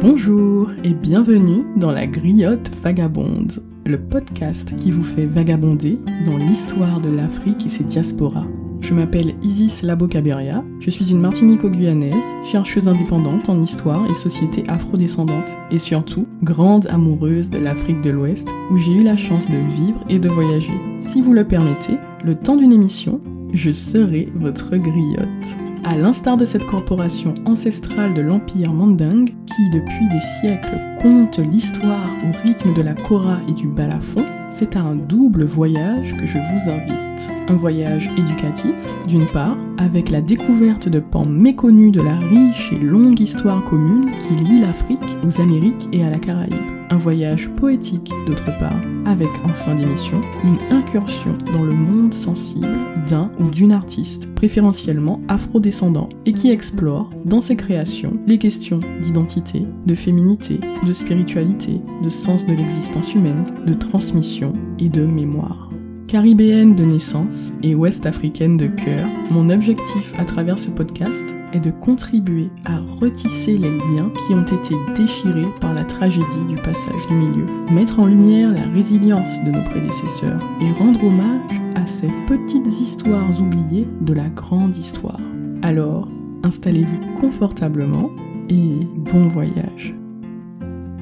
Bonjour et bienvenue dans la Griotte Vagabonde, le podcast qui vous fait vagabonder dans l'histoire de l'Afrique et ses diasporas. Je m'appelle Isis Labo-Caberia, je suis une martinico-guyanaise, chercheuse indépendante en histoire et société afrodescendante, et surtout grande amoureuse de l'Afrique de l'Ouest, où j'ai eu la chance de vivre et de voyager. Si vous le permettez, le temps d'une émission, je serai votre griotte. À l'instar de cette corporation ancestrale de l'Empire Mandingue, qui depuis des siècles compte l'histoire au rythme de la kora et du balafon, c'est à un double voyage que je vous invite. Un voyage éducatif, d'une part, avec la découverte de pans méconnus de la riche et longue histoire commune qui lie l'Afrique aux Amériques et à la Caraïbe. Un voyage poétique, d'autre part, avec en fin d'émission une incursion dans le monde sensible d'un ou d'une artiste, préférentiellement afro-descendant, et qui explore, dans ses créations, les questions d'identité, de féminité, de spiritualité, de sens de l'existence humaine, de transmission et de mémoire. Caribéenne de naissance et ouest-africaine de cœur, mon objectif à travers ce podcast est de contribuer à retisser les liens qui ont été déchirés par la tragédie du passage du milieu, mettre en lumière la résilience de nos prédécesseurs et rendre hommage à ces petites histoires oubliées de la grande histoire. Alors, installez-vous confortablement et bon voyage.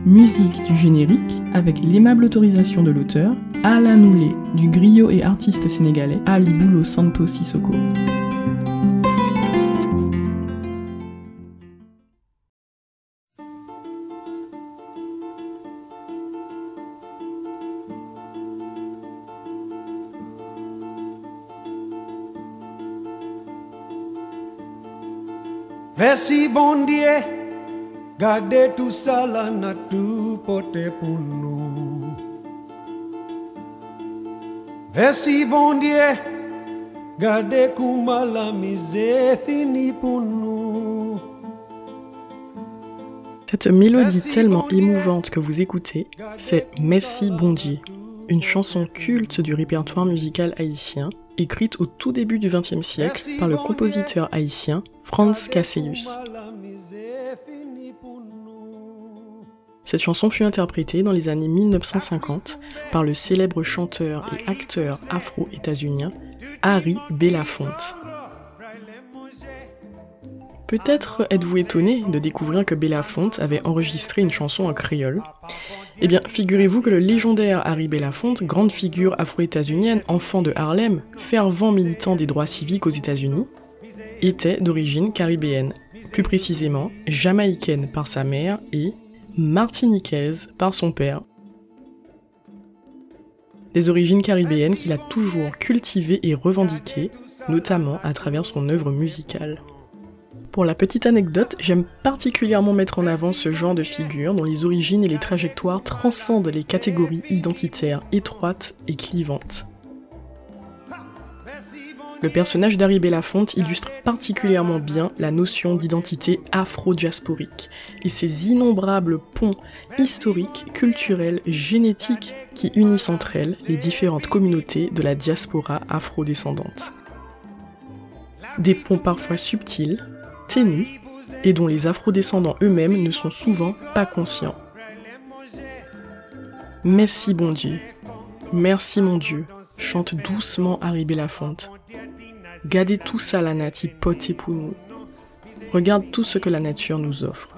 Musique du générique avec l'aimable autorisation de l'auteur Alain Noulé, du griot et artiste sénégalais Ali Boulo Santo Sissoko. Merci bon Dieu, gardez tout ça la nature portée pour nous. Merci bon Dieu, gardez comment la misère finit pour nous. Cette mélodie tellement émouvante que vous écoutez, c'est Merci bon Dieu, une chanson culte du répertoire musical haïtien, écrite au tout début du XXe siècle par le compositeur haïtien Franz Cassius. Cette chanson fut interprétée dans les années 1950 par le célèbre chanteur et acteur afro-états-unien Harry Belafonte. Peut-être êtes-vous étonné de découvrir que Belafonte avait enregistré une chanson en créole. Eh bien, figurez-vous que le légendaire Harry Belafonte, grande figure afro-états-unienne, enfant de Harlem, fervent militant des droits civiques aux États-Unis, était d'origine caribéenne, plus précisément jamaïcaine par sa mère et martiniquaise par son père. Des origines caribéennes qu'il a toujours cultivées et revendiquées, notamment à travers son œuvre musicale. Pour la petite anecdote, j'aime particulièrement mettre en avant ce genre de figure dont les origines et les trajectoires transcendent les catégories identitaires étroites et clivantes. Le personnage d'Harry Belafonte illustre particulièrement bien la notion d'identité afro-diasporique et ses innombrables ponts historiques, culturels, génétiques qui unissent entre elles les différentes communautés de la diaspora afro-descendante. Des ponts parfois subtils, ténus, et dont les afro-descendants eux-mêmes ne sont souvent pas conscients. Merci bon Dieu, merci mon Dieu, chante doucement Harry Belafonte. Gardez tout ça la nati poté pour nous. Regarde tout ce que la nature nous offre.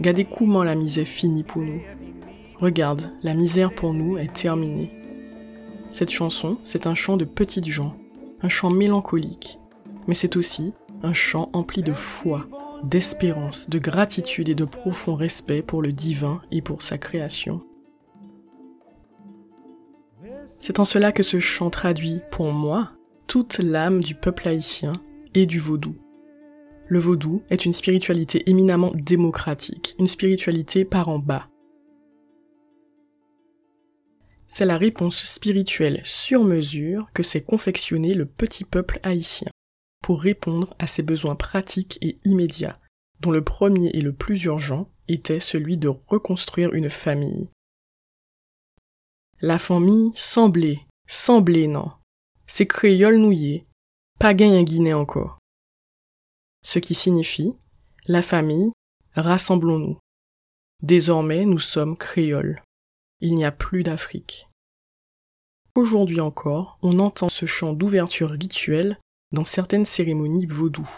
Gardez comment la misère finit pour nous. Regarde, la misère pour nous est terminée. Cette chanson, c'est un chant de petites gens, un chant mélancolique, mais c'est aussi un chant empli de foi, d'espérance, de gratitude et de profond respect pour le divin et pour sa création. C'est en cela que ce chant traduit, pour moi, toute l'âme du peuple haïtien et du vaudou. Le vaudou est une spiritualité éminemment démocratique, une spiritualité par en bas. C'est la réponse spirituelle sur mesure que s'est confectionné le petit peuple haïtien pour répondre à ses besoins pratiques et immédiats, dont le premier et le plus urgent était celui de reconstruire une famille. La famille semblait, semblait non, c'est créole nouillé, pas gain en Guinée encore. Ce qui signifie, la famille, rassemblons-nous. Désormais, nous sommes créoles. Il n'y a plus d'Afrique. Aujourd'hui encore, on entend ce chant d'ouverture rituelle dans certaines cérémonies vaudou.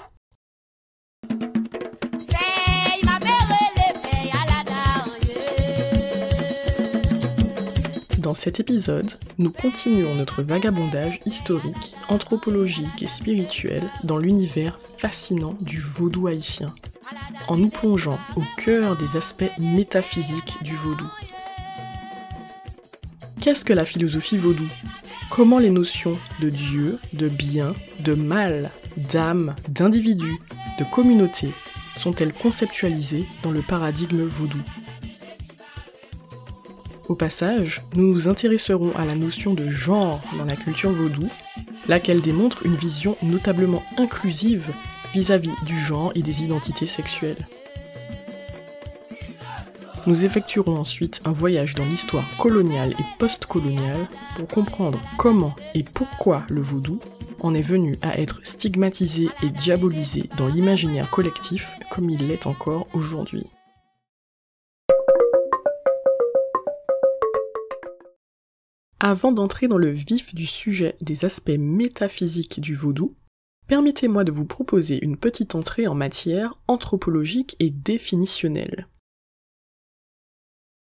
Dans cet épisode, nous continuons notre vagabondage historique, anthropologique et spirituel dans l'univers fascinant du vaudou haïtien, en nous plongeant au cœur des aspects métaphysiques du vaudou. Qu'est-ce que la philosophie vaudou? Comment les notions de Dieu, de bien, de mal, d'âme, d'individu, de communauté sont-elles conceptualisées dans le paradigme vaudou? Au passage, nous nous intéresserons à la notion de genre dans la culture vaudou, laquelle démontre une vision notablement inclusive vis-à-vis du genre et des identités sexuelles. Nous effectuerons ensuite un voyage dans l'histoire coloniale et post-coloniale pour comprendre comment et pourquoi le vaudou en est venu à être stigmatisé et diabolisé dans l'imaginaire collectif comme il l'est encore aujourd'hui. Avant d'entrer dans le vif du sujet des aspects métaphysiques du vaudou, permettez-moi de vous proposer une petite entrée en matière anthropologique et définitionnelle.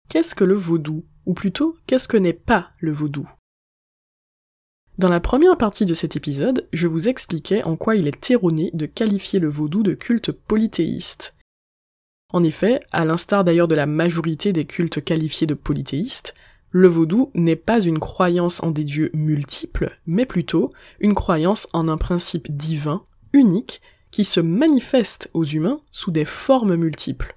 Qu'est-ce que le vaudou? Ou plutôt, qu'est-ce que n'est pas le vaudou? Dans la première partie de cet épisode, je vous expliquais en quoi il est erroné de qualifier le vaudou de culte polythéiste. En effet, à l'instar d'ailleurs de la majorité des cultes qualifiés de polythéistes, le vaudou n'est pas une croyance en des dieux multiples, mais plutôt une croyance en un principe divin, unique, qui se manifeste aux humains sous des formes multiples.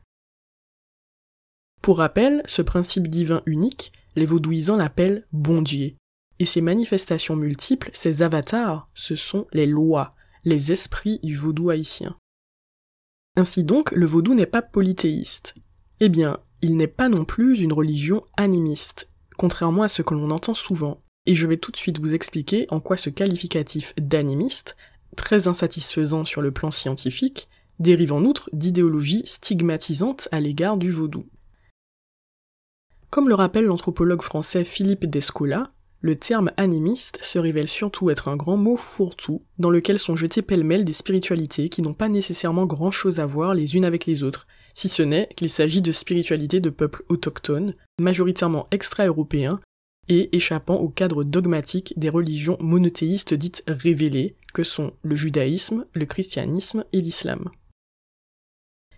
Pour rappel, ce principe divin unique, les vaudouisants l'appellent bondier. Et ces manifestations multiples, ces avatars, ce sont les lois, les esprits du vaudou haïtien. Ainsi donc, le vaudou n'est pas polythéiste. Eh bien, il n'est pas non plus une religion animiste, contrairement à ce que l'on entend souvent. Et je vais tout de suite vous expliquer en quoi ce qualificatif d'animiste, très insatisfaisant sur le plan scientifique, dérive en outre d'idéologies stigmatisantes à l'égard du vaudou. Comme le rappelle l'anthropologue français Philippe Descola, le terme animiste se révèle surtout être un grand mot fourre-tout dans lequel sont jetées pêle-mêle des spiritualités qui n'ont pas nécessairement grand-chose à voir les unes avec les autres, si ce n'est qu'il s'agit de spiritualités de peuples autochtones, majoritairement extra-européens, et échappant au cadre dogmatique des religions monothéistes dites révélées, que sont le judaïsme, le christianisme et l'islam.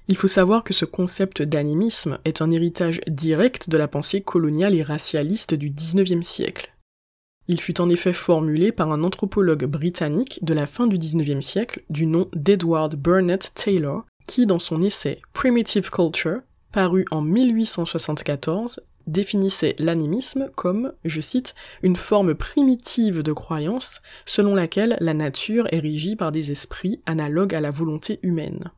Il faut savoir que ce concept d'animisme est un héritage direct de la pensée coloniale et racialiste du XIXe siècle. Il fut en effet formulé par un anthropologue britannique de la fin du XIXe siècle du nom d'Edward Burnett Taylor, qui dans son essai Primitive Culture, paru en 1874, définissait l'animisme comme, je cite, une forme primitive de croyance selon laquelle la nature est régie par des esprits analogues à la volonté humaine.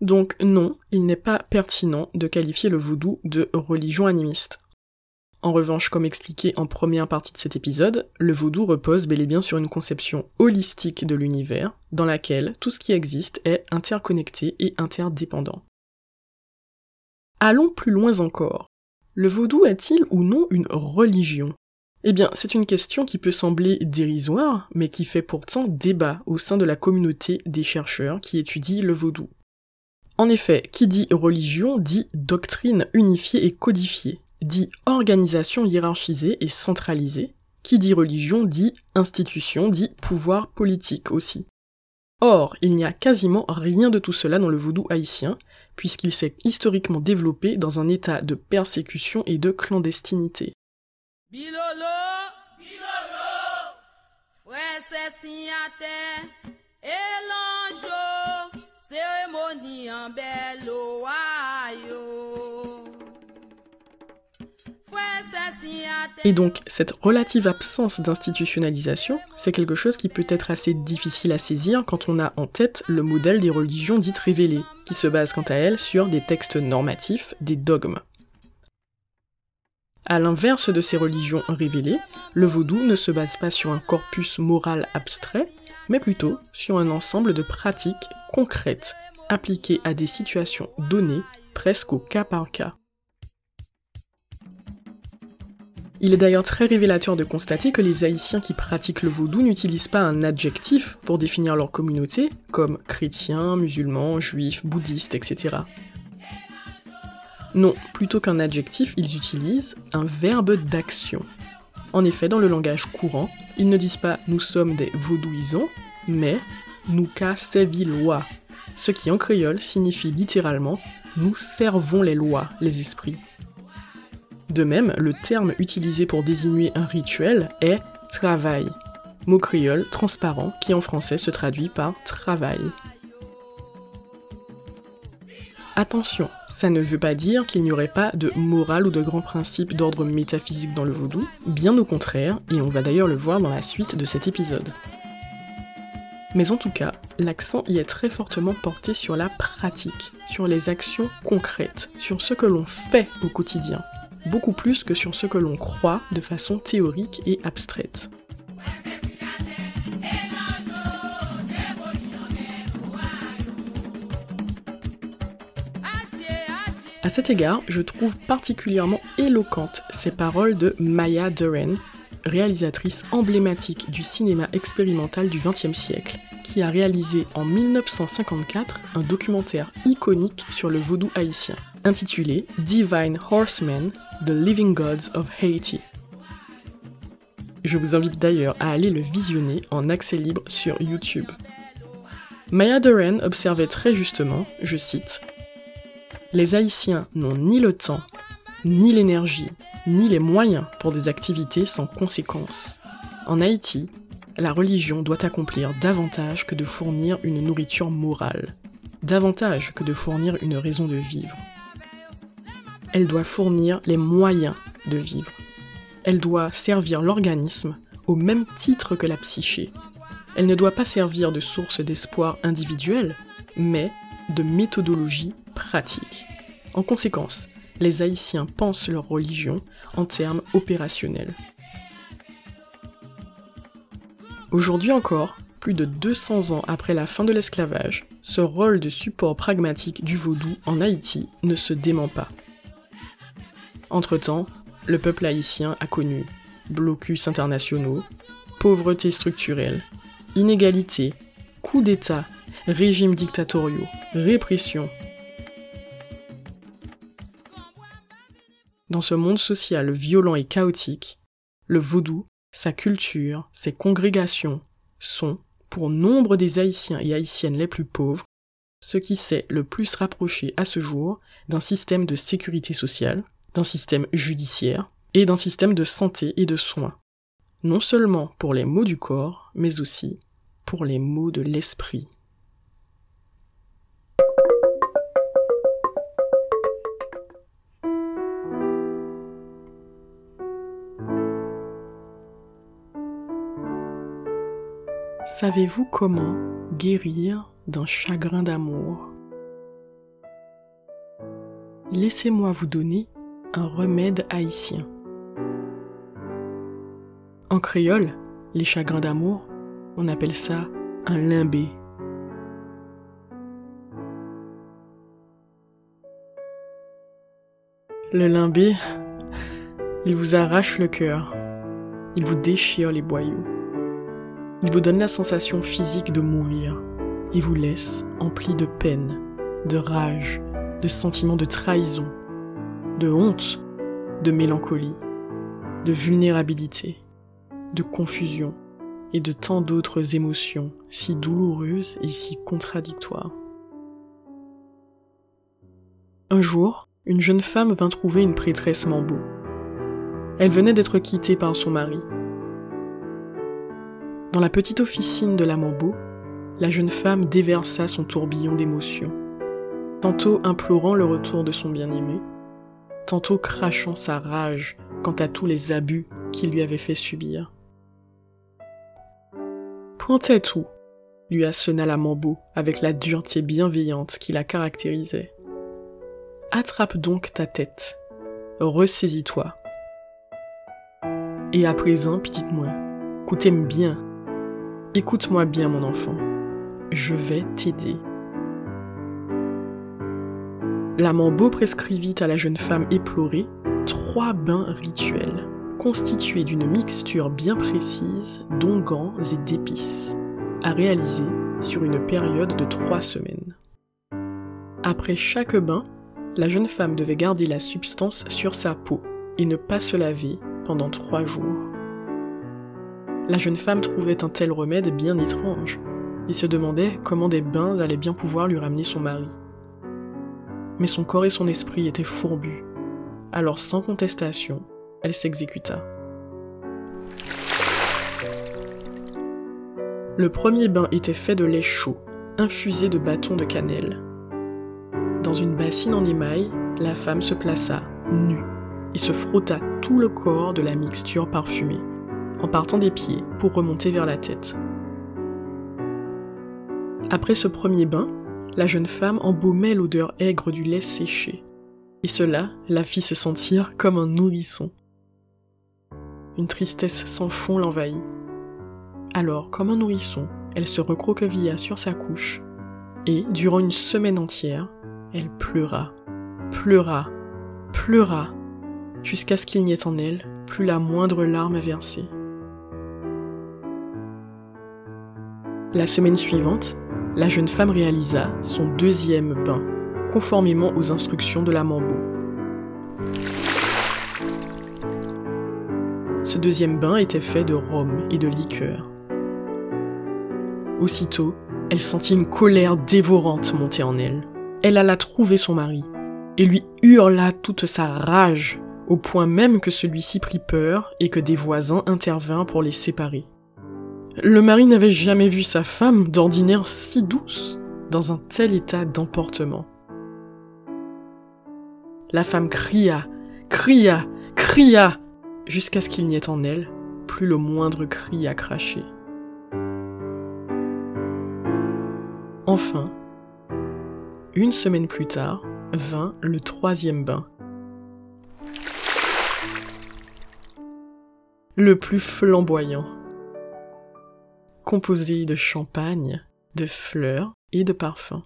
Donc non, il n'est pas pertinent de qualifier le vaudou de religion animiste. En revanche, comme expliqué en première partie de cet épisode, le vaudou repose bel et bien sur une conception holistique de l'univers, dans laquelle tout ce qui existe est interconnecté et interdépendant. Allons plus loin encore. Le vaudou est-il ou non une religion? Eh bien, c'est une question qui peut sembler dérisoire, mais qui fait pourtant débat au sein de la communauté des chercheurs qui étudient le vaudou. En effet, qui dit religion dit doctrine unifiée et codifiée, dit organisation hiérarchisée et centralisée, qui dit religion dit institution, dit pouvoir politique aussi. Or, il n'y a quasiment rien de tout cela dans le vaudou haïtien, puisqu'il s'est historiquement développé dans un état de persécution et de clandestinité. Et donc, cette relative absence d'institutionnalisation, c'est quelque chose qui peut être assez difficile à saisir quand on a en tête le modèle des religions dites révélées, qui se basent quant à elles sur des textes normatifs, des dogmes. À l'inverse de ces religions révélées, le vaudou ne se base pas sur un corpus moral abstrait, mais plutôt sur un ensemble de pratiques concrètes appliquée à des situations données, presque au cas par cas. Il est d'ailleurs très révélateur de constater que les Haïtiens qui pratiquent le vaudou n'utilisent pas un adjectif pour définir leur communauté, comme chrétiens, musulmans, juifs, bouddhistes, etc. Non, plutôt qu'un adjectif, ils utilisent un verbe d'action. En effet, dans le langage courant, ils ne disent pas nous sommes des vaudouisants, mais nous ca lois, ce qui en créole signifie littéralement nous servons les lois, les esprits. De même, le terme utilisé pour désigner un rituel est travail, mot créole transparent qui en français se traduit par travail. Attention, ça ne veut pas dire qu'il n'y aurait pas de morale ou de grands principes d'ordre métaphysique dans le vaudou, bien au contraire, et on va d'ailleurs le voir dans la suite de cet épisode. Mais en tout cas, l'accent y est très fortement porté sur la pratique, sur les actions concrètes, sur ce que l'on fait au quotidien, beaucoup plus que sur ce que l'on croit de façon théorique et abstraite. À cet égard, je trouve particulièrement éloquentes ces paroles de Maya Deren, réalisatrice emblématique du cinéma expérimental du XXe siècle, qui a réalisé en 1954 un documentaire iconique sur le vaudou haïtien intitulé Divine Horsemen, The Living Gods of Haiti. Je vous invite d'ailleurs à aller le visionner en accès libre sur YouTube. Maya Doran observait très justement, je cite, Les Haïtiens n'ont ni le temps, ni l'énergie, ni les moyens pour des activités sans conséquences. En Haïti, la religion doit accomplir davantage que de fournir une nourriture morale, davantage que de fournir une raison de vivre elle doit fournir les moyens de vivre. Elle doit servir l'organisme au même titre que la psyché. Elle ne doit pas servir de source d'espoir individuel, mais de méthodologie pratique. En conséquence, les Haïtiens pensent leur religion en termes opérationnels. Aujourd'hui encore, plus de 200 ans après la fin de l'esclavage, ce rôle de support pragmatique du vaudou en Haïti ne se dément pas. Entre-temps, le peuple haïtien a connu blocus internationaux, pauvreté structurelle, inégalité, coups d'État, régimes dictatoriaux, répression. Dans ce monde social violent et chaotique, le vaudou, sa culture, ses congrégations sont, pour nombre des Haïtiens et Haïtiennes les plus pauvres, ce qui s'est le plus rapproché à ce jour d'un système de sécurité sociale, d'un système judiciaire et d'un système de santé et de soins, non seulement pour les maux du corps, mais aussi pour les maux de l'esprit. Savez-vous comment guérir d'un chagrin d'amour? Laissez-moi vous donner un remède haïtien. En créole, les chagrins d'amour, on appelle ça un limbé. Le limbé, il vous arrache le cœur, il vous déchire les boyaux, il vous donne la sensation physique de mourir et vous laisse empli de peine, de rage, de sentiments de trahison, de honte, de mélancolie, de vulnérabilité, de confusion et de tant d'autres émotions si douloureuses et si contradictoires. Un jour, une jeune femme vint trouver une prêtresse Mambo. Elle venait d'être quittée par son mari. Dans la petite officine de la Mambo, la jeune femme déversa son tourbillon d'émotions, tantôt implorant le retour de son bien-aimé, tantôt crachant sa rage quant à tous les abus qu'il lui avait fait subir. Pointait tout, lui assena la Mambo avec la dureté bienveillante qui la caractérisait. Attrape donc ta tête, ressaisis-toi. Et à présent, petite moi, écoutez-moi bien. Écoute-moi bien, mon enfant. Je vais t'aider. La Mambo prescrivit à la jeune femme éplorée trois bains rituels, constitués d'une mixture bien précise d'onguents et d'épices, à réaliser sur une période de trois semaines. Après chaque bain, la jeune femme devait garder la substance sur sa peau et ne pas se laver pendant trois jours. La jeune femme trouvait un tel remède bien étrange et se demandait comment des bains allaient bien pouvoir lui ramener son mari. Mais son corps et son esprit étaient fourbus, alors sans contestation, elle s'exécuta. Le premier bain était fait de lait chaud, infusé de bâtons de cannelle. Dans une bassine en émail, la femme se plaça, nue, et se frotta tout le corps de la mixture parfumée, en partant des pieds pour remonter vers la tête. Après ce premier bain, la jeune femme embaumait l'odeur aigre du lait séché, et cela la fit se sentir comme un nourrisson. Une tristesse sans fond l'envahit. Alors, comme un nourrisson, elle se recroquevilla sur sa couche, et, durant une semaine entière, elle pleura, pleura, pleura, jusqu'à ce qu'il n'y ait en elle plus la moindre larme à verser. La semaine suivante, la jeune femme réalisa son deuxième bain, conformément aux instructions de la Mambo. Ce deuxième bain était fait de rhum et de liqueur. Aussitôt, elle sentit une colère dévorante monter en elle. Elle alla trouver son mari et lui hurla toute sa rage, au point même que celui-ci prit peur et que des voisins intervinrent pour les séparer. Le mari n'avait jamais vu sa femme d'ordinaire si douce dans un tel état d'emportement. La femme cria, cria, cria, jusqu'à ce qu'il n'y ait en elle plus le moindre cri à cracher. Enfin, une semaine plus tard, vint le troisième bain. Le plus flamboyant. Composé de champagne, de fleurs et de parfums.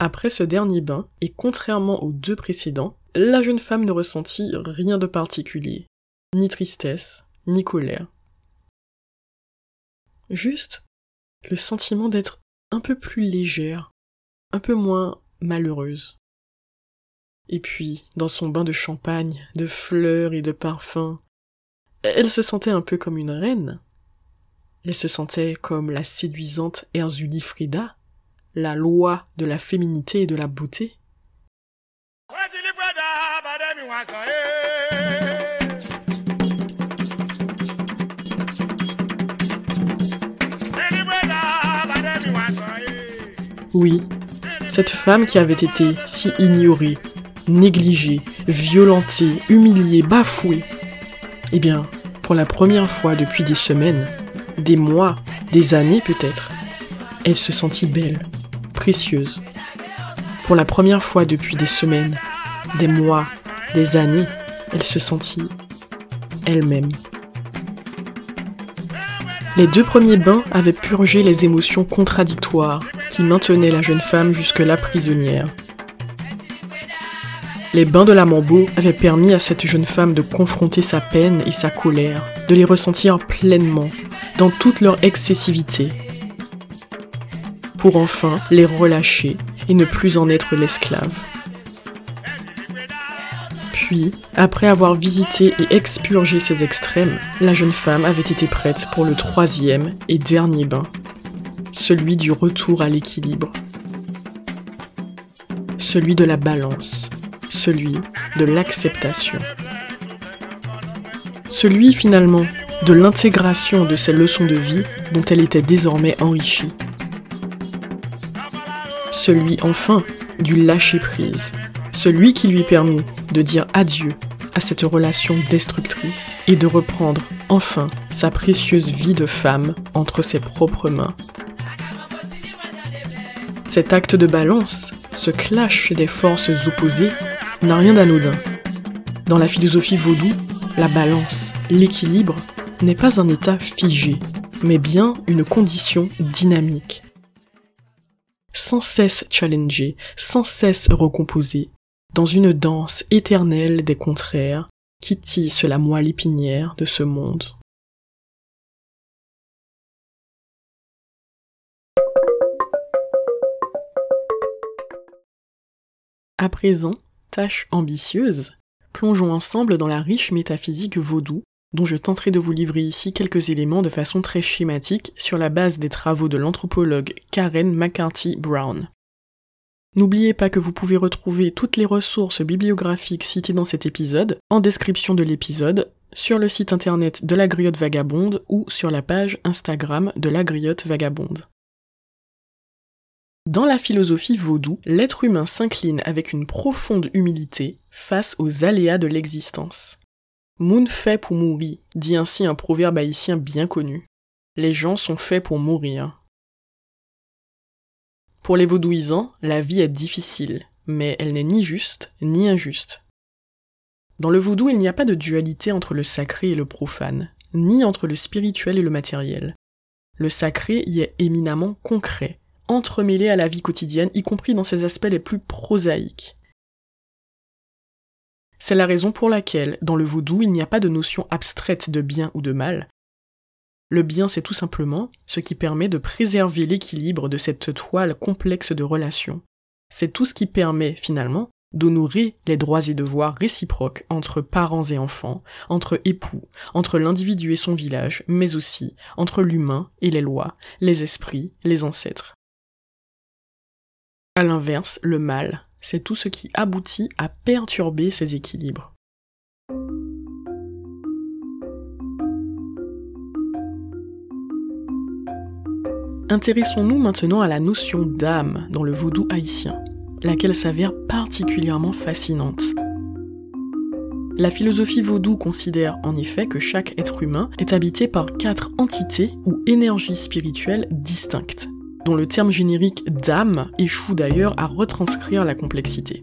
Après ce dernier bain, et contrairement aux deux précédents, la jeune femme ne ressentit rien de particulier, ni tristesse, ni colère. Juste le sentiment d'être un peu plus légère, un peu moins malheureuse. Et puis, dans son bain de champagne, de fleurs et de parfums, elle se sentait un peu comme une reine. Elle se sentait comme la séduisante Erzuli Frida, la loi de la féminité et de la beauté. Oui, cette femme qui avait été si ignorée, négligée, violentée, humiliée, bafouée. Eh bien, pour la première fois depuis des semaines, des mois, des années peut-être, elle se sentit belle, précieuse. Pour la première fois depuis des semaines, des mois, des années, elle se sentit elle-même. Les deux premiers bains avaient purgé les émotions contradictoires qui maintenaient la jeune femme jusque-là prisonnière. Les bains de la Mambo avaient permis à cette jeune femme de confronter sa peine et sa colère, de les ressentir pleinement, dans toute leur excessivité, pour enfin les relâcher et ne plus en être l'esclave. Puis, après avoir visité et expurgé ces extrêmes, la jeune femme avait été prête pour le troisième et dernier bain, celui du retour à l'équilibre, celui de la balance, celui de l'acceptation, celui finalement de l'intégration de ces leçons de vie dont elle était désormais enrichie. Celui enfin du lâcher-prise, celui qui lui permit de dire adieu à cette relation destructrice et de reprendre enfin sa précieuse vie de femme entre ses propres mains. Cet acte de balance, ce clash des forces opposées, n'a rien d'anodin. Dans la philosophie vaudou, la balance, l'équilibre, n'est pas un état figé, mais bien une condition dynamique sans cesse challengée, sans cesse recomposée, dans une danse éternelle des contraires qui tisse la moelle épinière de ce monde. À présent, tâche ambitieuse, plongeons ensemble dans la riche métaphysique vaudou, dont je tenterai de vous livrer ici quelques éléments de façon très schématique sur la base des travaux de l'anthropologue Karen McCarthy Brown. N'oubliez pas que vous pouvez retrouver toutes les ressources bibliographiques citées dans cet épisode en description de l'épisode, sur le site internet de la Griotte Vagabonde ou sur la page Instagram de la Griotte Vagabonde. Dans la philosophie vaudou, l'être humain s'incline avec une profonde humilité face aux aléas de l'existence. Moun fait pour mourir, dit ainsi un proverbe haïtien bien connu. Les gens sont faits pour mourir. Pour les vaudouisants, la vie est difficile, mais elle n'est ni juste ni injuste. Dans le vaudou, il n'y a pas de dualité entre le sacré et le profane, ni entre le spirituel et le matériel. Le sacré y est éminemment concret, entremêlé à la vie quotidienne, y compris dans ses aspects les plus prosaïques. C'est la raison pour laquelle, dans le vaudou, il n'y a pas de notion abstraite de bien ou de mal. Le bien, c'est tout simplement ce qui permet de préserver l'équilibre de cette toile complexe de relations. C'est tout ce qui permet, finalement, d'honorer les droits et devoirs réciproques entre parents et enfants, entre époux, entre l'individu et son village, mais aussi entre l'humain et les lois, les esprits, les ancêtres. À l'inverse, le mal, c'est tout ce qui aboutit à perturber ces équilibres. Intéressons-nous maintenant à la notion d'âme dans le vaudou haïtien, laquelle s'avère particulièrement fascinante. La philosophie vaudou considère en effet que chaque être humain est habité par quatre entités ou énergies spirituelles distinctes, dont le terme générique d'âme échoue d'ailleurs à retranscrire la complexité.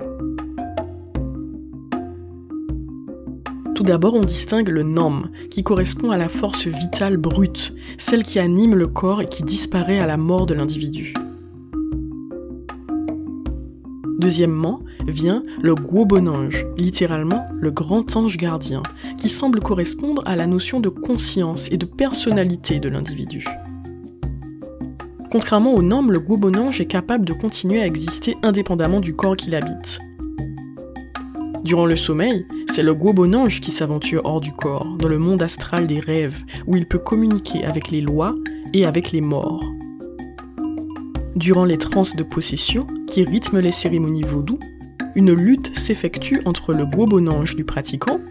Tout d'abord, on distingue le nom, qui correspond à la force vitale brute, celle qui anime le corps et qui disparaît à la mort de l'individu. Deuxièmement, vient le Guobonange, littéralement le grand ange gardien, qui semble correspondre à la notion de conscience et de personnalité de l'individu. Contrairement au nom, le Guobonange est capable de continuer à exister indépendamment du corps qu'il habite. Durant le sommeil, c'est le Guobonange qui s'aventure hors du corps, dans le monde astral des rêves, où il peut communiquer avec les lois et avec les morts. Durant les transes de possession, qui rythment les cérémonies vaudou, une lutte s'effectue entre le Guobonange du pratiquant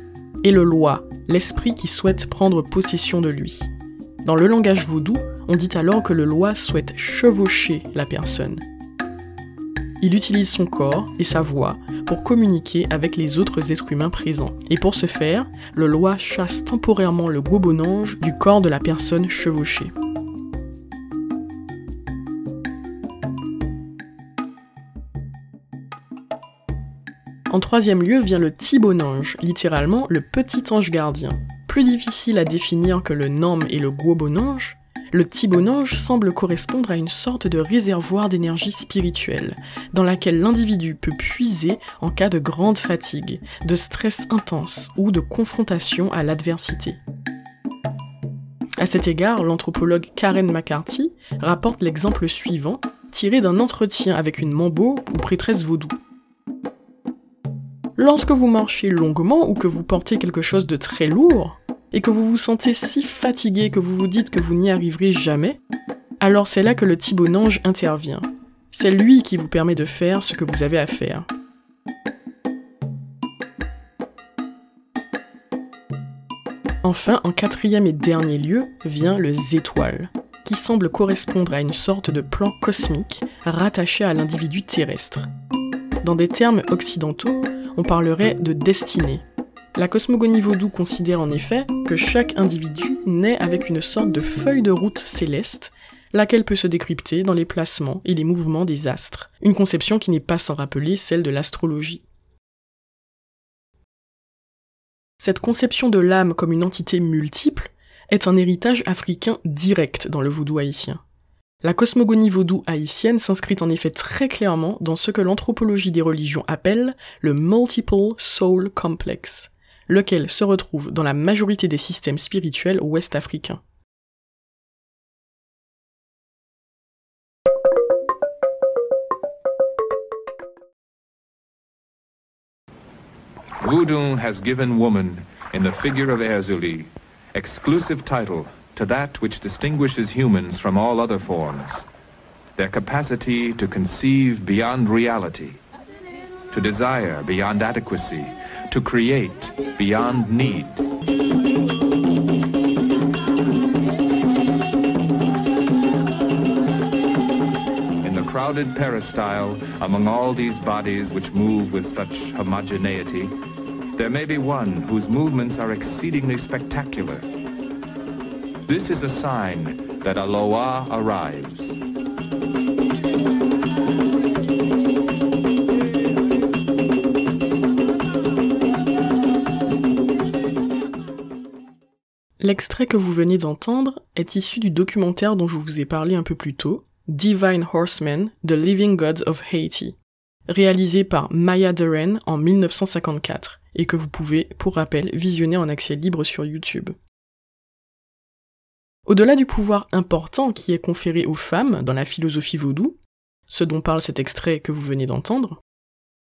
et le loi, l'esprit qui souhaite prendre possession de lui. Dans le langage vaudou, on dit alors que le loi souhaite chevaucher la personne. Il utilise son corps et sa voix pour communiquer avec les autres êtres humains présents. Et pour ce faire, le loi chasse temporairement le gobonange du corps de la personne chevauchée. En troisième lieu vient le Tibonange, littéralement le petit ange gardien. Plus difficile à définir que le Nam et le Guobonange, le Tibonange semble correspondre à une sorte de réservoir d'énergie spirituelle, dans laquelle l'individu peut puiser en cas de grande fatigue, de stress intense ou de confrontation à l'adversité. À cet égard, l'anthropologue Karen McCarthy rapporte l'exemple suivant, tiré d'un entretien avec une mambo ou prêtresse vaudou. Lorsque vous marchez longuement ou que vous portez quelque chose de très lourd, et que vous vous sentez si fatigué que vous vous dites que vous n'y arriverez jamais, alors c'est là que le Thibonange intervient. C'est lui qui vous permet de faire ce que vous avez à faire. Enfin, en quatrième et dernier lieu, vient le zétoile, qui semble correspondre à une sorte de plan cosmique rattaché à l'individu terrestre. Dans des termes occidentaux, on parlerait de destinée. La cosmogonie vaudou considère en effet que chaque individu naît avec une sorte de feuille de route céleste, laquelle peut se décrypter dans les placements et les mouvements des astres, une conception qui n'est pas sans rappeler celle de l'astrologie. Cette conception de l'âme comme une entité multiple est un héritage africain direct dans le vaudou haïtien. La cosmogonie vaudou haïtienne s'inscrit en effet très clairement dans ce que l'anthropologie des religions appelle le multiple soul complex, lequel se retrouve dans la majorité des systèmes spirituels ouest-africains. Voodoo has given woman, in the figure of Erzuli, exclusive title to that which distinguishes humans from all other forms, their capacity to conceive beyond reality, to desire beyond adequacy, to create beyond need. In the crowded peristyle, among all these bodies which move with such homogeneity, there may be one whose movements are exceedingly spectacular. This is a sign that Aloha arrives. L'extrait que vous venez d'entendre est issu du documentaire dont je vous ai parlé un peu plus tôt, Divine Horsemen, The Living Gods of Haiti, réalisé par Maya Deren en 1954 et que vous pouvez, pour rappel, visionner en accès libre sur YouTube. Au-delà du pouvoir important qui est conféré aux femmes dans la philosophie vaudou, ce dont parle cet extrait que vous venez d'entendre,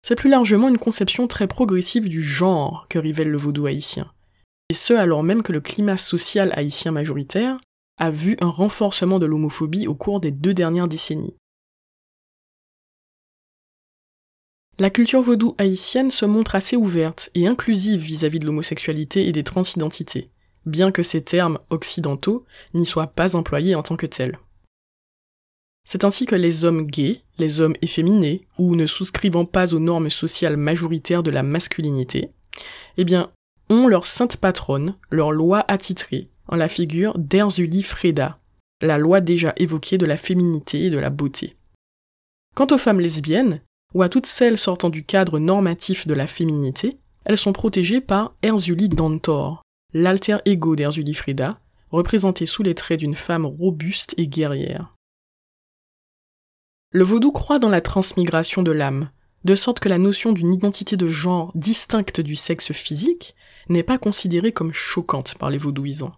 c'est plus largement une conception très progressive du genre que révèle le vaudou haïtien, et ce alors même que le climat social haïtien majoritaire a vu un renforcement de l'homophobie au cours des deux dernières décennies. La culture vaudou haïtienne se montre assez ouverte et inclusive vis-à-vis de l'homosexualité et des transidentités, bien que ces termes occidentaux n'y soient pas employés en tant que tels. C'est ainsi que les hommes gays, les hommes efféminés, ou ne souscrivant pas aux normes sociales majoritaires de la masculinité, eh bien, ont leur sainte patronne, leur loi attitrée, en la figure d'Erzuli Freda, la loi déjà évoquée de la féminité et de la beauté. Quant aux femmes lesbiennes, ou à toutes celles sortant du cadre normatif de la féminité, elles sont protégées par Erzuli Dantor, l'alter ego d'Erzuli Frida, représenté sous les traits d'une femme robuste et guerrière. Le vaudou croit dans la transmigration de l'âme, de sorte que la notion d'une identité de genre distincte du sexe physique n'est pas considérée comme choquante par les vaudouisants.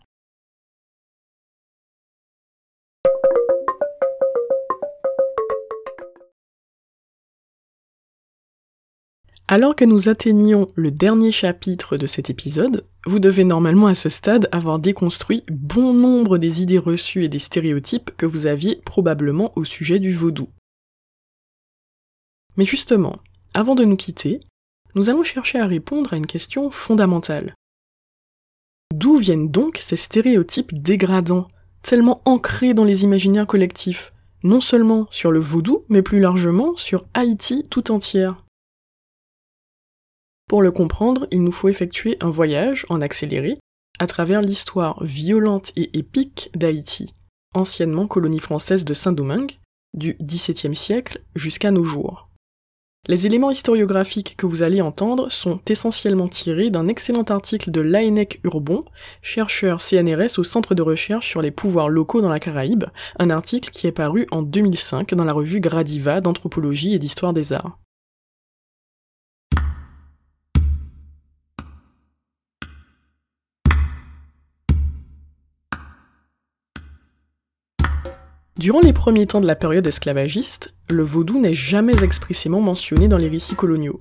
Alors que nous atteignions le dernier chapitre de cet épisode, vous devez normalement à ce stade avoir déconstruit bon nombre des idées reçues et des stéréotypes que vous aviez probablement au sujet du vaudou. Mais justement, avant de nous quitter, nous allons chercher à répondre à une question fondamentale. D'où viennent donc ces stéréotypes dégradants, tellement ancrés dans les imaginaires collectifs, non seulement sur le vaudou, mais plus largement sur Haïti tout entière? Pour le comprendre, il nous faut effectuer un voyage en accéléré à travers l'histoire violente et épique d'Haïti, anciennement colonie française de Saint-Domingue, du XVIIe siècle jusqu'à nos jours. Les éléments historiographiques que vous allez entendre sont essentiellement tirés d'un excellent article de Laennec Urbon, chercheur CNRS au Centre de recherche sur les pouvoirs locaux dans la Caraïbe, un article qui est paru en 2005 dans la revue Gradiva d'anthropologie et d'histoire des arts. Durant les premiers temps de la période esclavagiste, le vaudou n'est jamais expressément mentionné dans les récits coloniaux.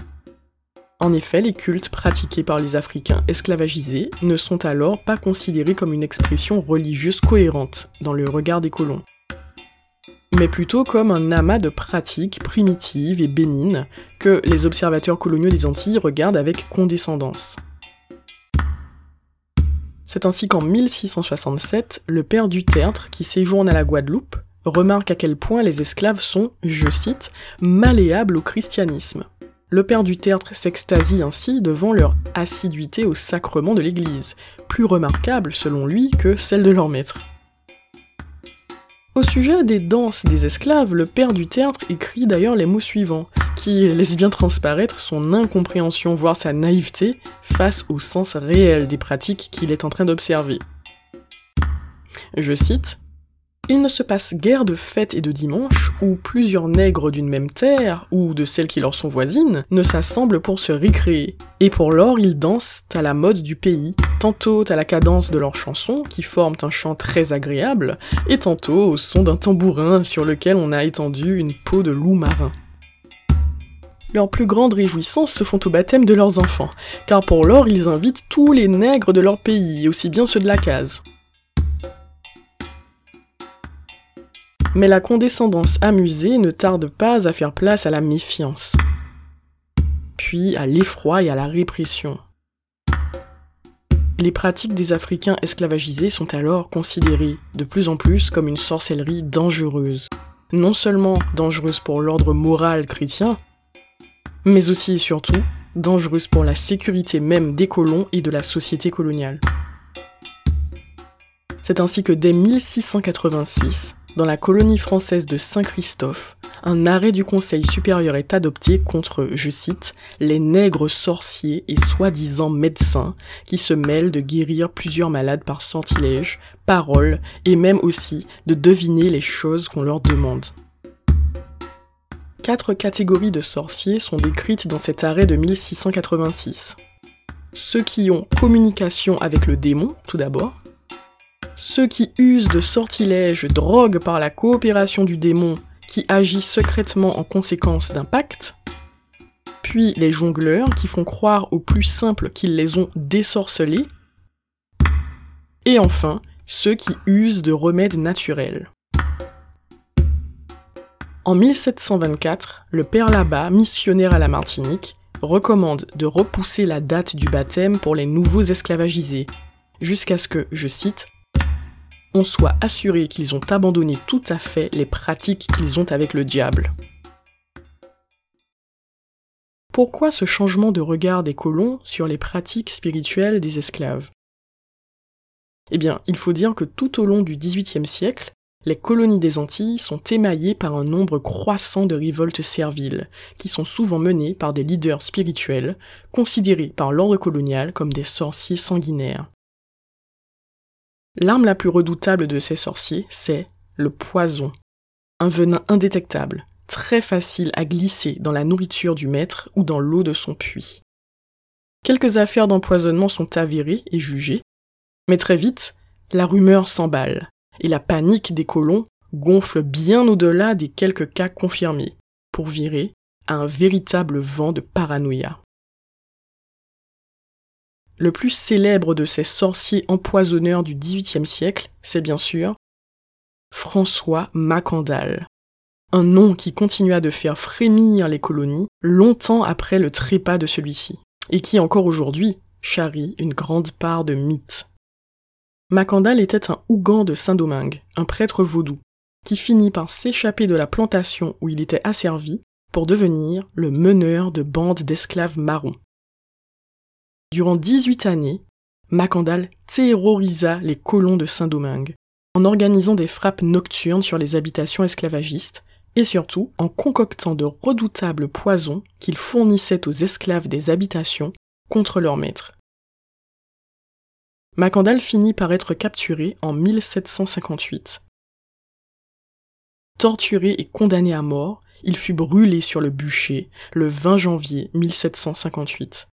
En effet, les cultes pratiqués par les Africains esclavagisés ne sont alors pas considérés comme une expression religieuse cohérente dans le regard des colons, mais plutôt comme un amas de pratiques primitives et bénignes que les observateurs coloniaux des Antilles regardent avec condescendance. C'est ainsi qu'en 1667, le père du tertre, qui séjourne à la Guadeloupe, remarque à quel point les esclaves sont, je cite, malléables au christianisme. Le père du tertre s'extasie ainsi devant leur assiduité au sacrement de l'Église, plus remarquable selon lui que celle de leur maître. Au sujet des danses des esclaves, le père du tertre écrit d'ailleurs les mots suivants, qui laissent bien transparaître son incompréhension, voire sa naïveté, face au sens réel des pratiques qu'il est en train d'observer. Je cite Il ne se passe guère de fêtes et de dimanches où plusieurs nègres d'une même terre, ou de celles qui leur sont voisines, ne s'assemblent pour se récréer. Et pour lors, ils dansent à la mode du pays, tantôt à la cadence de leurs chansons, qui forment un chant très agréable, et tantôt au son d'un tambourin sur lequel on a étendu une peau de loup marin. Leurs plus grandes réjouissances se font au baptême de leurs enfants, car pour lors ils invitent tous les nègres de leur pays, aussi bien ceux de la case. Mais la condescendance amusée ne tarde pas à faire place à la méfiance, puis à l'effroi et à la répression. Les pratiques des Africains esclavagisés sont alors considérées de plus en plus comme une sorcellerie dangereuse. Non seulement dangereuse pour l'ordre moral chrétien, mais aussi et surtout dangereuse pour la sécurité même des colons et de la société coloniale. C'est ainsi que dès 1686, dans la colonie française de Saint-Christophe, un arrêt du Conseil supérieur est adopté contre, je cite, les nègres sorciers et soi-disant médecins qui se mêlent de guérir plusieurs malades par sortilège, paroles et même aussi de deviner les choses qu'on leur demande. Quatre catégories de sorciers sont décrites dans cet arrêt de 1686. Ceux qui ont communication avec le démon, tout d'abord, ceux qui usent de sortilèges droguent par la coopération du démon qui agit secrètement en conséquence d'un pacte, puis les jongleurs qui font croire aux plus simples qu'ils les ont désorcelés, et enfin ceux qui usent de remèdes naturels. En 1724, le père Labat, missionnaire à la Martinique, recommande de repousser la date du baptême pour les nouveaux esclavagisés, jusqu'à ce que, je cite, on soit assuré qu'ils ont abandonné tout à fait les pratiques qu'ils ont avec le diable. Pourquoi ce changement de regard des colons sur les pratiques spirituelles des esclaves? Eh bien, il faut dire que tout au long du XVIIIe siècle, les colonies des Antilles sont émaillées par un nombre croissant de révoltes serviles, qui sont souvent menées par des leaders spirituels, considérés par l'ordre colonial comme des sorciers sanguinaires. L'arme la plus redoutable de ces sorciers, c'est le poison. Un venin indétectable, très facile à glisser dans la nourriture du maître ou dans l'eau de son puits. Quelques affaires d'empoisonnement sont avérées et jugées, mais très vite, la rumeur s'emballe, et la panique des colons gonfle bien au-delà des quelques cas confirmés, pour virer à un véritable vent de paranoïa. Le plus célèbre de ces sorciers empoisonneurs du XVIIIe siècle, c'est bien sûr François Macandal. Un nom qui continua de faire frémir les colonies longtemps après le trépas de celui-ci, et qui encore aujourd'hui charrie une grande part de mythes. Macandal était un Ougan de Saint-Domingue, un prêtre vaudou, qui finit par s'échapper de la plantation où il était asservi pour devenir le meneur de bandes d'esclaves marrons. Durant 18 années, Macandal terrorisa les colons de Saint-Domingue en organisant des frappes nocturnes sur les habitations esclavagistes et surtout en concoctant de redoutables poisons qu'il fournissait aux esclaves des habitations contre leurs maîtres. Macandal finit par être capturé en 1758. Torturé et condamné à mort, il fut brûlé sur le bûcher le 20 janvier 1758.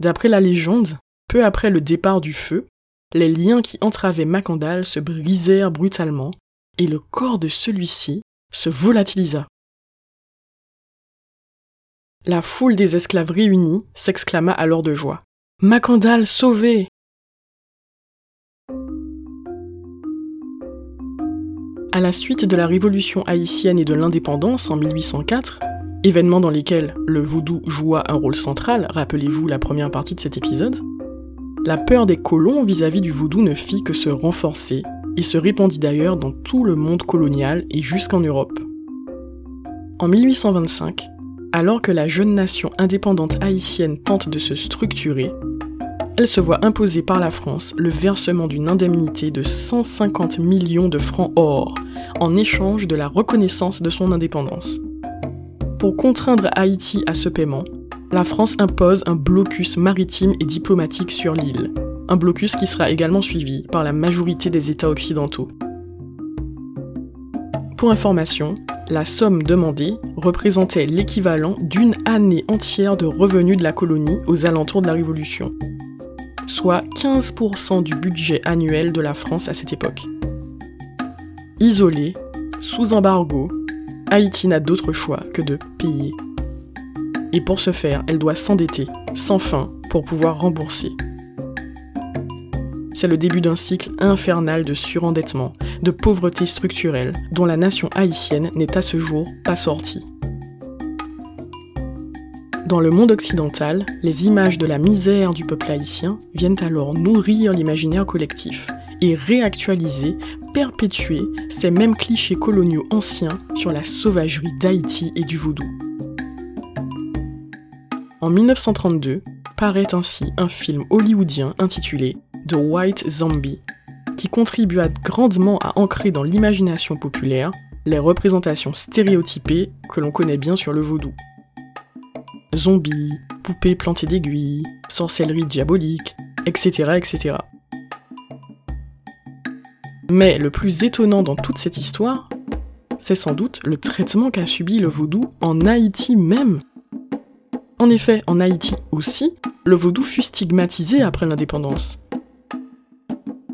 D'après la légende, peu après le départ du feu, les liens qui entravaient Macandal se brisèrent brutalement et le corps de celui-ci se volatilisa. La foule des esclaves réunis s'exclama alors de joie. Macandal sauvé À la suite de la révolution haïtienne et de l'indépendance en 1804, événements dans lesquels le voodoo joua un rôle central, rappelez-vous la première partie de cet épisode, la peur des colons vis-à-vis du voodoo ne fit que se renforcer et se répandit d'ailleurs dans tout le monde colonial et jusqu'en Europe. En 1825, alors que la jeune nation indépendante haïtienne tente de se structurer, elle se voit imposer par la France le versement d'une indemnité de 150 millions de francs or en échange de la reconnaissance de son indépendance. Pour contraindre Haïti à ce paiement, la France impose un blocus maritime et diplomatique sur l'île, un blocus qui sera également suivi par la majorité des États occidentaux. Pour information, la somme demandée représentait l'équivalent d'une année entière de revenus de la colonie aux alentours de la Révolution, soit 15% du budget annuel de la France à cette époque. Isolée, sous embargo, Haïti n'a d'autre choix que de payer. Et pour ce faire, elle doit s'endetter, sans fin, pour pouvoir rembourser. C'est le début d'un cycle infernal de surendettement, de pauvreté structurelle, dont la nation haïtienne n'est à ce jour pas sortie. Dans le monde occidental, les images de la misère du peuple haïtien viennent alors nourrir l'imaginaire collectif et réactualiser, perpétuer ces mêmes clichés coloniaux anciens sur la sauvagerie d'Haïti et du vaudou. En 1932, paraît ainsi un film hollywoodien intitulé The White Zombie, qui contribua grandement à ancrer dans l'imagination populaire les représentations stéréotypées que l'on connaît bien sur le vaudou. Zombies, poupées plantées d'aiguilles, sorcellerie diabolique, etc., etc. Mais le plus étonnant dans toute cette histoire, c'est sans doute le traitement qu'a subi le vaudou en Haïti même. En effet, en Haïti aussi, le vaudou fut stigmatisé après l'indépendance.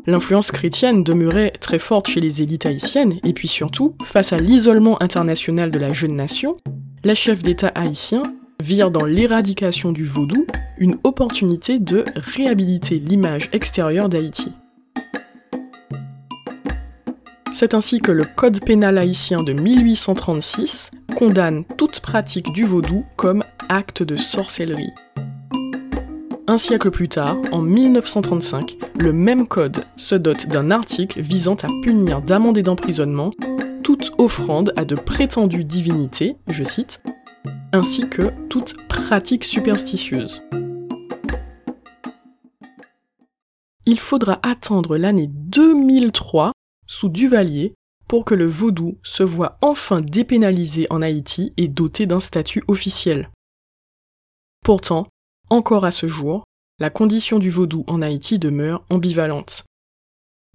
L'influence chrétienne demeurait très forte chez les élites haïtiennes, et puis surtout, face à l'isolement international de la jeune nation, les chefs d'État haïtiens virent dans l'éradication du vaudou une opportunité de réhabiliter l'image extérieure d'Haïti. C'est ainsi que le Code pénal haïtien de 1836 condamne toute pratique du vaudou comme acte de sorcellerie. Un siècle plus tard, en 1935, le même code se dote d'un article visant à punir d'amende et d'emprisonnement toute offrande à de prétendues divinités, je cite, ainsi que toute pratique superstitieuse. Il faudra attendre l'année 2003 sous Duvalier pour que le vaudou se voit enfin dépénalisé en Haïti et doté d'un statut officiel. Pourtant, encore à ce jour, la condition du vaudou en Haïti demeure ambivalente.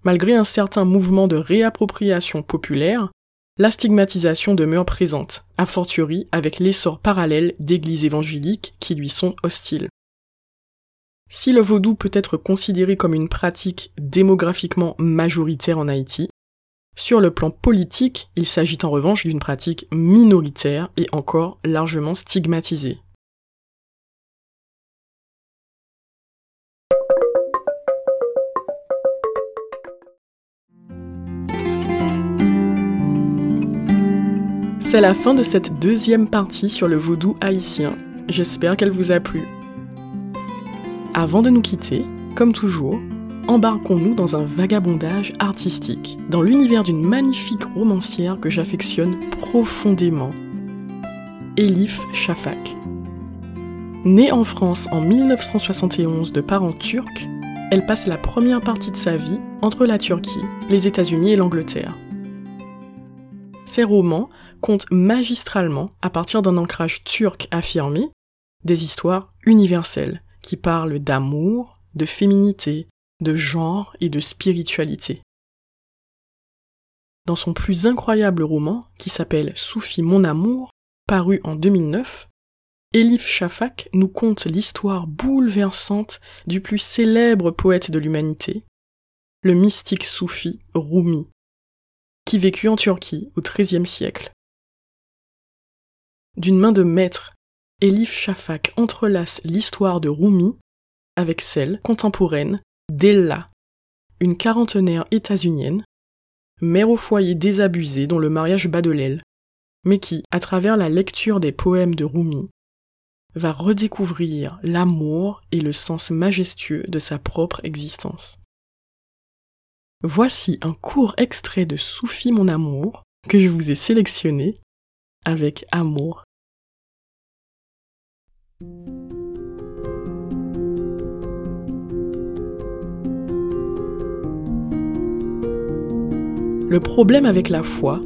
Malgré un certain mouvement de réappropriation populaire, la stigmatisation demeure présente, a fortiori avec l'essor parallèle d'églises évangéliques qui lui sont hostiles. Si le vaudou peut être considéré comme une pratique démographiquement majoritaire en Haïti, sur le plan politique, il s'agit en revanche d'une pratique minoritaire et encore largement stigmatisée. C'est la fin de cette deuxième partie sur le vaudou haïtien. J'espère qu'elle vous a plu. Avant de nous quitter, comme toujours, embarquons-nous dans un vagabondage artistique, dans l'univers d'une magnifique romancière que j'affectionne profondément, Elif Shafak. Née en France en 1971 de parents turcs, elle passe la première partie de sa vie entre la Turquie, les États-Unis et l'Angleterre. Ses romans compte magistralement, à partir d'un ancrage turc affirmé, des histoires universelles qui parlent d'amour, de féminité, de genre et de spiritualité. Dans son plus incroyable roman, qui s'appelle Soufi mon amour, paru en 2009, Elif Shafak nous conte l'histoire bouleversante du plus célèbre poète de l'humanité, le mystique soufi Rumi, qui vécut en Turquie au XIIIe siècle. D'une main de maître, Elif Shafak entrelace l'histoire de Rumi avec celle contemporaine d'Ella, une quarantenaire états-unienne, mère au foyer désabusée dont le mariage bat de l'aile, mais qui, à travers la lecture des poèmes de Rumi, va redécouvrir l'amour et le sens majestueux de sa propre existence. Voici un court extrait de Soufi mon amour que je vous ai sélectionné avec amour. Le problème avec la foi,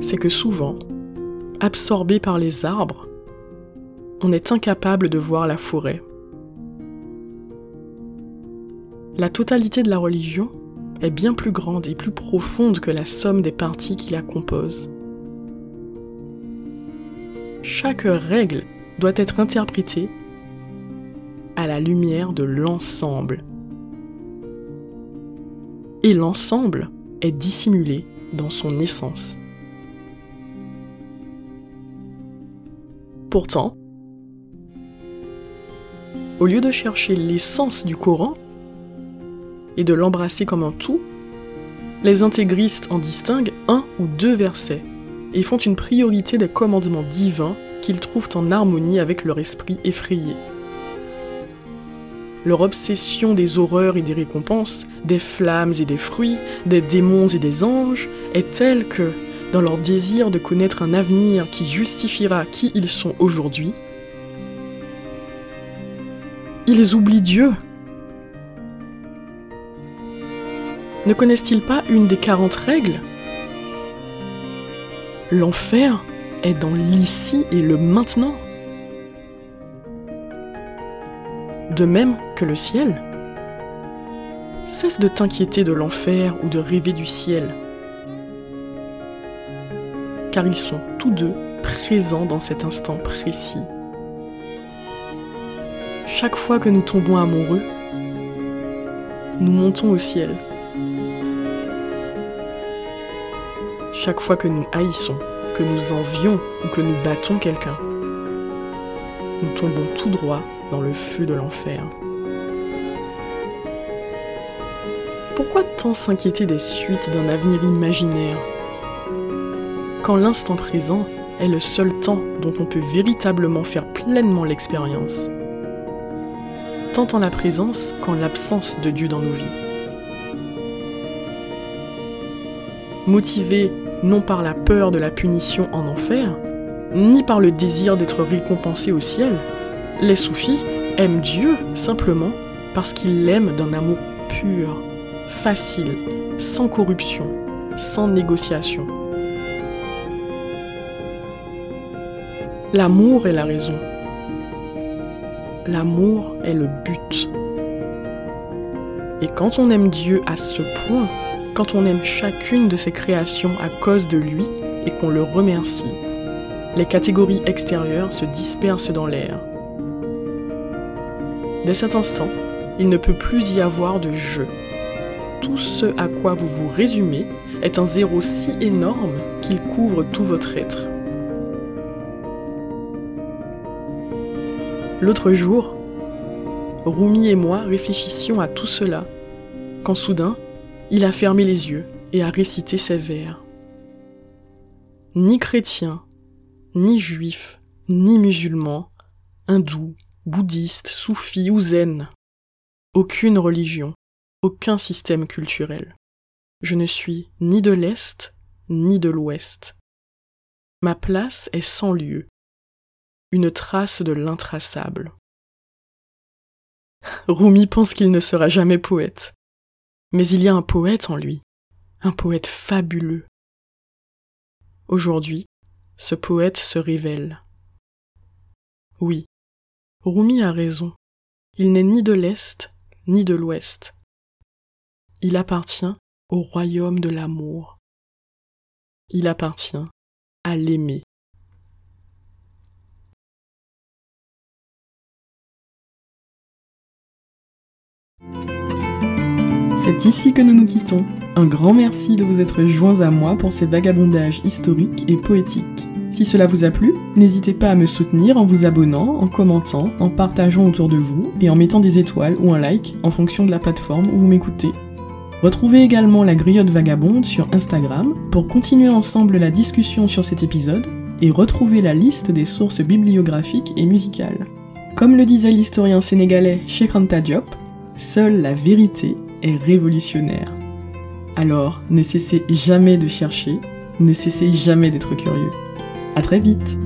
c'est que souvent, absorbé par les arbres, on est incapable de voir la forêt. La totalité de la religion est bien plus grande et plus profonde que la somme des parties qui la composent. Chaque règle doit être interprétée à la lumière de l'ensemble. Et l'ensemble est dissimulé dans son essence. Pourtant, au lieu de chercher l'essence du Coran et de l'embrasser comme un tout, les intégristes en distinguent un ou deux versets et font une priorité des commandements divins qu'ils trouvent en harmonie avec leur esprit effrayé. Leur obsession des horreurs et des récompenses, des flammes et des fruits, des démons et des anges est telle que, dans leur désir de connaître un avenir qui justifiera qui ils sont aujourd'hui, ils oublient Dieu. Ne connaissent-ils pas une des quarante règles? L'enfer est dans l'ici et le maintenant. De même que le ciel. Cesse de t'inquiéter de l'enfer ou de rêver du ciel car ils sont tous deux présents dans cet instant précis. Chaque fois que nous tombons amoureux, nous montons au ciel. Chaque fois que nous haïssons, que nous envions ou que nous battons quelqu'un, nous tombons tout droit dans le feu de l'enfer. Pourquoi tant s'inquiéter des suites d'un avenir imaginaire quand l'instant présent est le seul temps dont on peut véritablement faire pleinement l'expérience. Tant en la présence qu'en l'absence de Dieu dans nos vies? Motivé non par la peur de la punition en enfer, ni par le désir d'être récompensé au ciel, les soufis aiment Dieu simplement parce qu'ils l'aiment d'un amour pur, facile, sans corruption, sans négociation. L'amour est la raison. L'amour est le but. Et quand on aime Dieu à ce point, quand on aime chacune de ses créations à cause de lui et qu'on le remercie, les catégories extérieures se dispersent dans l'air. Dès cet instant, il ne peut plus y avoir de jeu. Tout ce à quoi vous vous résumez est un zéro si énorme qu'il couvre tout votre être. L'autre jour, Rumi et moi réfléchissions à tout cela, quand soudain, il a fermé les yeux et a récité ces vers. Ni chrétien, ni juif, ni musulman, hindou, bouddhiste, soufi ou zen, aucune religion, aucun système culturel. Je ne suis ni de l'Est, ni de l'Ouest. Ma place est sans lieu, une trace de l'intraçable. Rumi pense qu'il ne sera jamais poète, mais il y a un poète en lui, un poète fabuleux. Aujourd'hui, ce poète se révèle. Oui, Rumi a raison, il n'est ni de l'Est ni de l'Ouest. Il appartient au royaume de l'amour. Il appartient à l'aimer. C'est ici que nous nous quittons. Un grand merci de vous être joints à moi pour ces vagabondages historiques et poétiques. Si cela vous a plu, n'hésitez pas à me soutenir en vous abonnant, en commentant, en partageant autour de vous et en mettant des étoiles ou un like en fonction de la plateforme où vous m'écoutez. Retrouvez également la griotte vagabonde sur Instagram pour continuer ensemble la discussion sur cet épisode et retrouver la liste des sources bibliographiques et musicales. Comme le disait l'historien sénégalais Cheikh Anta seule la vérité révolutionnaire. Alors, ne cessez jamais de chercher, ne cessez jamais d'être curieux. À très vite